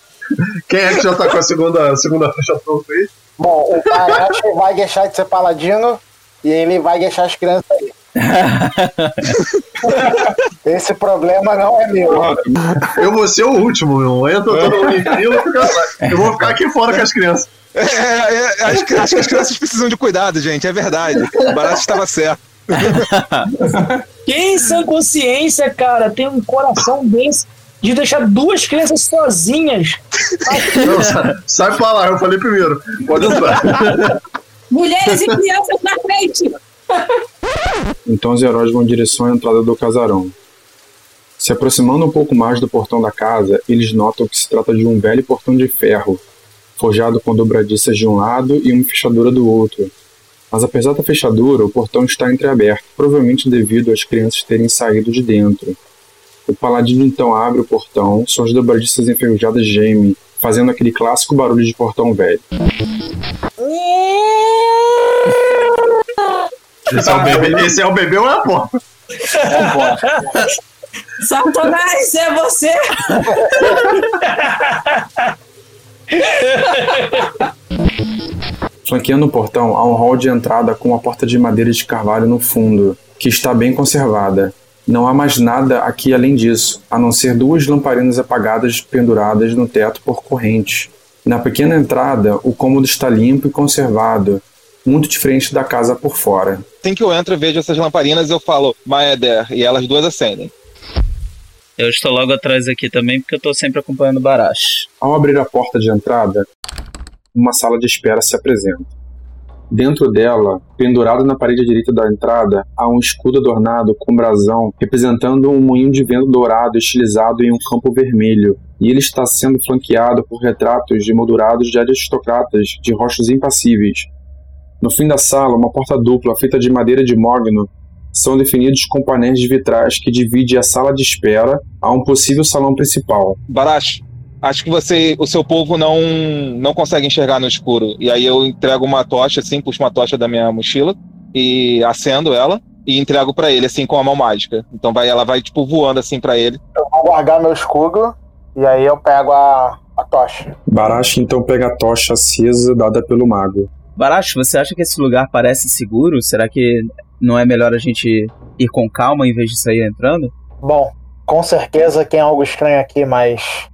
Quem é que já tá com a segunda, segunda ficha pronta aí? Bom, o Baracho vai deixar de ser paladino e ele vai deixar as crianças aí. Esse problema não é meu. Eu vou ser o último, meu. Entra todo mundo em fila. Eu vou ficar aqui fora com as crianças. É, é, acho, que, acho que as crianças precisam de cuidado, gente, é verdade. O Barato estava certo. Quem sem consciência, cara, tem um coração desse de deixar duas crianças sozinhas? Não, sai, sai pra lá, eu falei primeiro. Pode entrar. Mulheres e crianças na frente! Então os heróis vão em direção à entrada do casarão. Se aproximando um pouco mais do portão da casa, eles notam que se trata de um velho portão de ferro, forjado com dobradiças de um lado e uma fechadura do outro. Mas apesar da fechadura, o portão está entreaberto, provavelmente devido às crianças terem saído de dentro. O paladino então abre o portão, suas dobradiças enferrujadas gemem, fazendo aquele clássico barulho de portão velho. Esse é o bebê, esse é o bebê ou é a porta? Satanás, é você! Flanqueando o portão há um hall de entrada com uma porta de madeira de carvalho no fundo, que está bem conservada. Não há mais nada aqui além disso, a não ser duas lamparinas apagadas penduradas no teto por corrente. Na pequena entrada, o cômodo está limpo e conservado, muito diferente da casa por fora. Assim que eu entro e vejo essas lamparinas, eu falo, Maeder, e elas duas acendem. Eu estou logo atrás aqui também, porque eu tô sempre acompanhando o Barash. Ao abrir a porta de entrada, uma sala de espera se apresenta. Dentro dela, pendurado na parede direita da entrada, há um escudo adornado com brasão representando um moinho de vento dourado estilizado em um campo vermelho, e ele está sendo flanqueado por retratos emoldurados de aristocratas de rostos impassíveis. No fim da sala, uma porta dupla feita de madeira de mogno são definidos com painéis de vitrais que divide a sala de espera a um possível salão principal. Baracho, acho que você, o seu povo não, não consegue enxergar no escuro. E aí eu entrego uma tocha, assim, puxo uma tocha da minha mochila e acendo ela e entrego pra ele, assim, com a mão mágica. Então vai, ela vai, tipo, voando, assim, pra ele. Eu vou guardar meu escudo e aí eu pego a, a tocha. Barash então pega a tocha acesa dada pelo mago. Barash, você acha que esse lugar parece seguro? Será que não é melhor a gente ir com calma em vez de sair entrando? Bom, com certeza tem algo estranho aqui, mas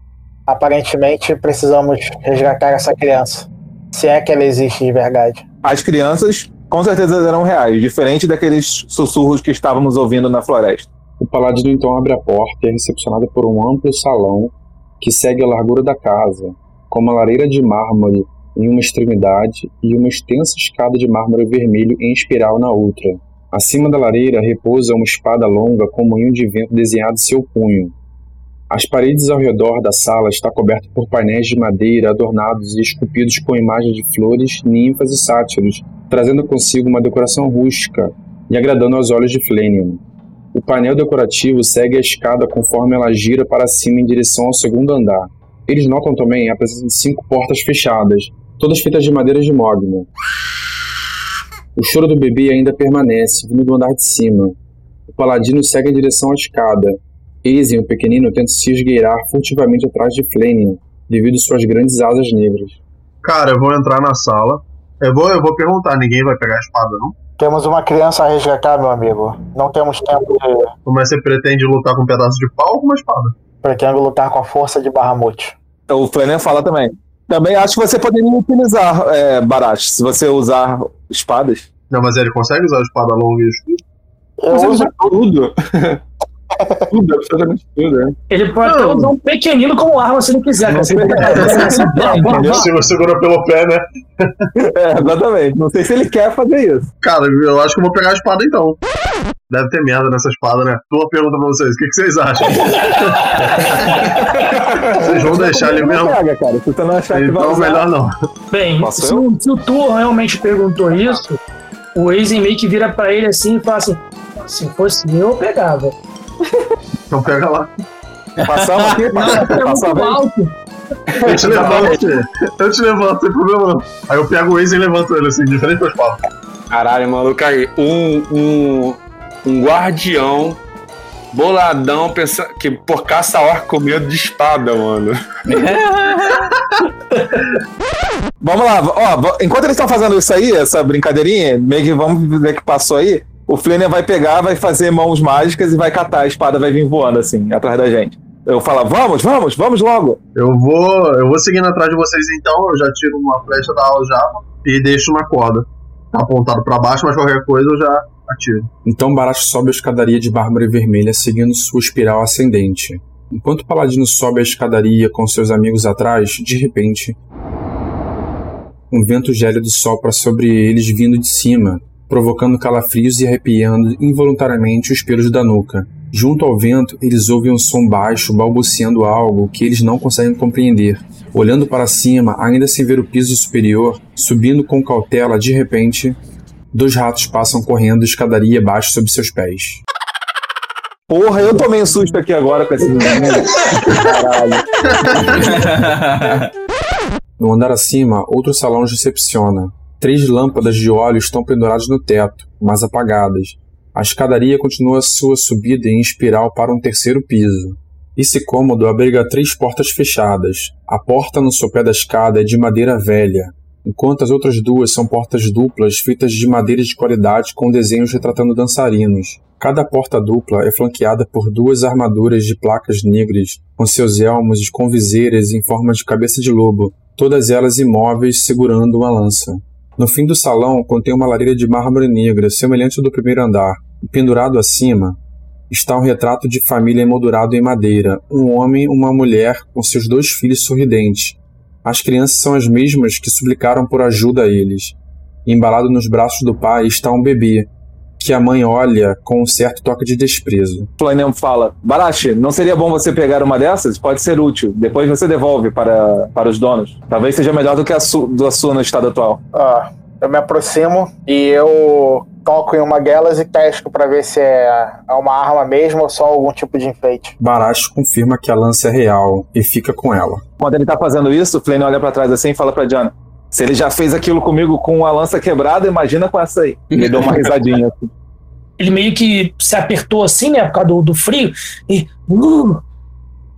aparentemente precisamos resgatar essa criança. Se é que ela existe de verdade. As crianças, com certeza, eram reais, diferente daqueles sussurros que estávamos ouvindo na floresta. O paladino então abre a porta e é recepcionado por um amplo salão que segue a largura da casa, com uma lareira de mármore em uma extremidade e uma extensa escada de mármore vermelho em espiral na outra. Acima da lareira repousa uma espada longa com moinho de vento desenhado em seu punho. As paredes ao redor da sala estão cobertas por painéis de madeira adornados e esculpidos com imagens de flores, ninfas e sátiros, trazendo consigo uma decoração rústica e agradando aos olhos de Flenium. O painel decorativo segue a escada conforme ela gira para cima em direção ao segundo andar. Eles notam também a presença de cinco portas fechadas, todas feitas de madeira de mogno. O choro do bebê ainda permanece, vindo do andar de cima. O paladino segue em direção à escada. Aizen, o pequenino, tenta se esgueirar furtivamente atrás de Flenium, devido às suas grandes asas negras. Cara, eu vou entrar na sala. Eu vou, eu vou perguntar, ninguém vai pegar a espada, não? Temos uma criança a resgatar, meu amigo. Não temos tempo de. Mas você pretende lutar com um pedaço de pau ou com uma espada? Pretendo lutar com a força de Bahamut. O Flanagan fala também. Também acho que você poderia utilizar é, Barash, se você usar espadas. Não, mas ele consegue usar a espada longa e Você uso usa tudo. tudo, absolutamente tudo, né? Ele pode até usar um pequenino como arma se ele quiser. cara. Você Entendeu? Se segura pelo pé, né? É, exatamente. Não sei se ele quer fazer isso. Cara, eu acho que eu vou pegar a espada então. Deve ter merda nessa espada, né? Tua pergunta pra vocês, o que, que vocês acham? vocês vão deixar ele mesmo? Pega, cara. Não achar que vai Então, usar, melhor não. Bem, se se o Tu realmente perguntou isso, o Aizen meio que vira pra ele assim e fala assim: se fosse eu, eu pegava. Então pega lá. Passamos aqui, Não, passamos, é alto. Eu te levanto. Eu te levanto, não tem problema não. Aí eu pego o Waze e levanto ele assim, de frente pra espada. Caralho, maluco, aí. Um, um, um guardião boladão pensando que por caça orc com medo de espada, mano. Vamos lá, ó, enquanto eles estão fazendo isso aí, essa brincadeirinha, meio que vamos ver que passou aí, o Flynn vai pegar, vai fazer mãos mágicas e vai catar a espada, vai vir voando assim, atrás da gente. Eu falo, vamos, vamos, vamos logo. Eu vou. Eu vou seguindo atrás de vocês então, eu já tiro uma flecha da aljava e deixo uma corda. Tá apontado pra baixo, mas qualquer coisa eu já atiro. Então Barash sobe a escadaria de mármore vermelha seguindo sua espiral ascendente. Enquanto o paladino sobe a escadaria com seus amigos atrás, de repente, um vento gélido sopra sobre eles vindo de cima, provocando calafrios e arrepiando involuntariamente os pelos da nuca. Junto ao vento, eles ouvem um som baixo balbuciando algo que eles não conseguem compreender. Olhando para cima, ainda sem ver o piso superior, subindo com cautela, de repente, dois ratos passam correndo escadaria abaixo sob seus pés. Porra, eu tomei um susto aqui agora com esse menino. Caralho. No andar acima, outro salão os recepciona. Três lâmpadas de óleo estão penduradas no teto, mas apagadas. A escadaria continua sua subida em espiral para um terceiro piso. Esse cômodo abriga três portas fechadas. A porta no sopé da escada é de madeira velha, enquanto as outras duas são portas duplas feitas de madeira de qualidade com desenhos retratando dançarinos. Cada porta dupla é flanqueada por duas armaduras de placas negras, com seus elmos com viseiras em forma de cabeça de lobo, todas elas imóveis segurando uma lança. No fim do salão contém uma lareira de mármore negra, semelhante ao do primeiro andar. E pendurado acima está um retrato de família emoldurado em madeira, um homem e uma mulher com seus dois filhos sorridentes. As crianças são as mesmas que suplicaram por ajuda a eles. Embalado nos braços do pai está um bebê, que a mãe olha com um certo toque de desprezo. Flanium fala: Barashi, não seria bom você pegar uma dessas? Pode ser útil. Depois você devolve para, para os donos. Talvez seja melhor do que a, su, da sua no estado atual. Ó, eu me aproximo e eu toco em uma delas e testo pra ver se é é uma arma mesmo ou só algum tipo de enfeite. Baracho confirma que a lança é real e fica com ela. Quando ele tá fazendo isso, o Flane olha pra trás assim e fala pra Diana: Se ele já fez aquilo comigo com a lança quebrada, imagina com essa aí. Ele deu uma risadinha assim. Ele meio que se apertou assim, né, por causa do, do frio, e. Uh,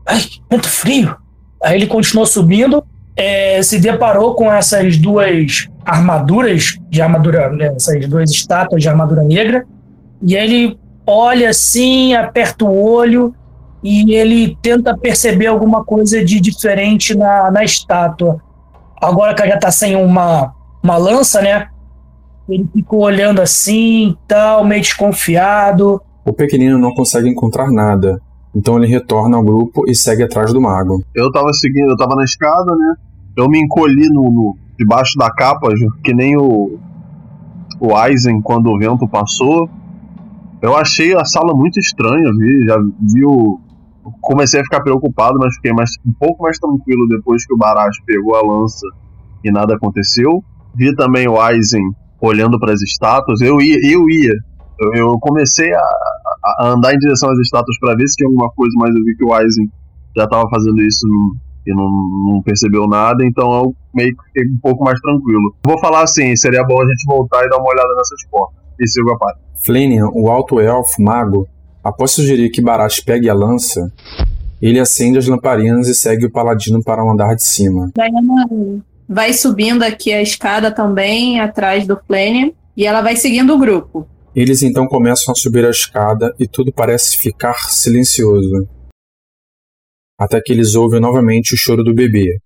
ai, muito frio. Aí ele continuou subindo, é, se deparou com essas duas armaduras de armadura, né, essas duas estátuas de armadura negra, e aí ele olha assim, aperta o olho e ele tenta perceber alguma coisa de diferente na, na estátua. Agora que ela já tá sem uma, uma lança, né? Ele ficou olhando assim, tal, meio desconfiado. O pequenino não consegue encontrar nada, então ele retorna ao grupo e segue atrás do mago. Eu tava seguindo, eu tava na escada, né? Eu me encolhi no, no- debaixo da capa, que nem o, o Aizen quando o vento passou. Eu achei a sala muito estranha, vi, já vi o. Comecei a ficar preocupado, mas fiquei mais, um pouco mais tranquilo depois que o Baracho pegou a lança e nada aconteceu. Vi também o Aizen olhando para as estátuas. Eu ia, eu ia. Eu, eu comecei a, a- andar em direção às estátuas para ver se tinha alguma coisa, mas eu vi que o Aizen já estava fazendo isso e não, não percebeu nada, então eu meio que fiquei um pouco mais tranquilo. Vou falar assim, seria bom a gente voltar e dar uma olhada nessas portas. E sigo a parte. Flanian, o alto elfo mago, após sugerir que Barash pegue a lança, ele acende as lamparinas e segue o paladino para o andar de cima. Diana vai subindo aqui a escada também, atrás do Flanian, e ela vai seguindo o grupo. Eles então começam a subir a escada e tudo parece ficar silencioso. Até que eles ouvem novamente o choro do bebê.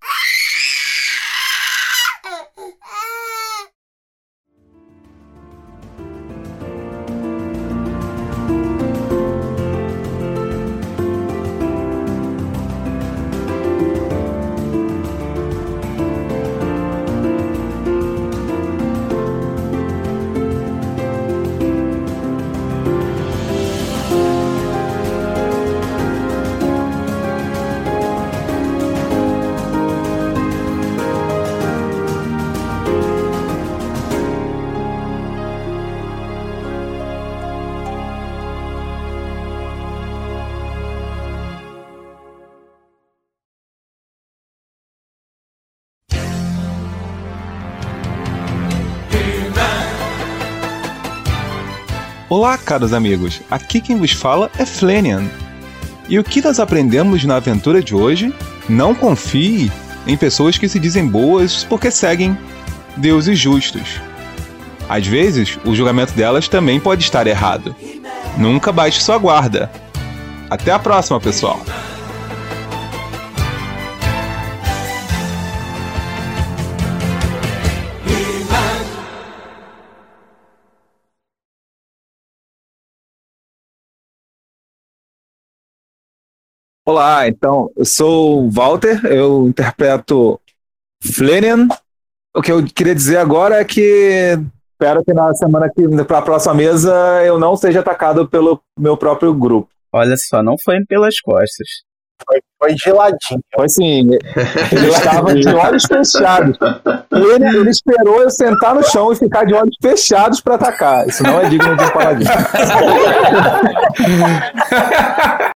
Olá, caros amigos. Aqui quem vos fala é Flenian. E o que nós aprendemos na aventura de hoje? Não confie em pessoas que se dizem boas porque seguem deuses justos. Às vezes, o julgamento delas também pode estar errado. Nunca baixe sua guarda. Até a próxima, pessoal. Olá, então, eu sou o Walter, eu interpreto Flenian. O que eu queria dizer agora é que espero que na semana que para a próxima mesa eu não seja atacado pelo meu próprio grupo. Olha só, não foi pelas costas. Foi, foi geladinho. Foi assim, ele estava de olhos fechados. Ele, ele esperou eu sentar no chão e ficar de olhos fechados para atacar. Isso não é digno de um paladino.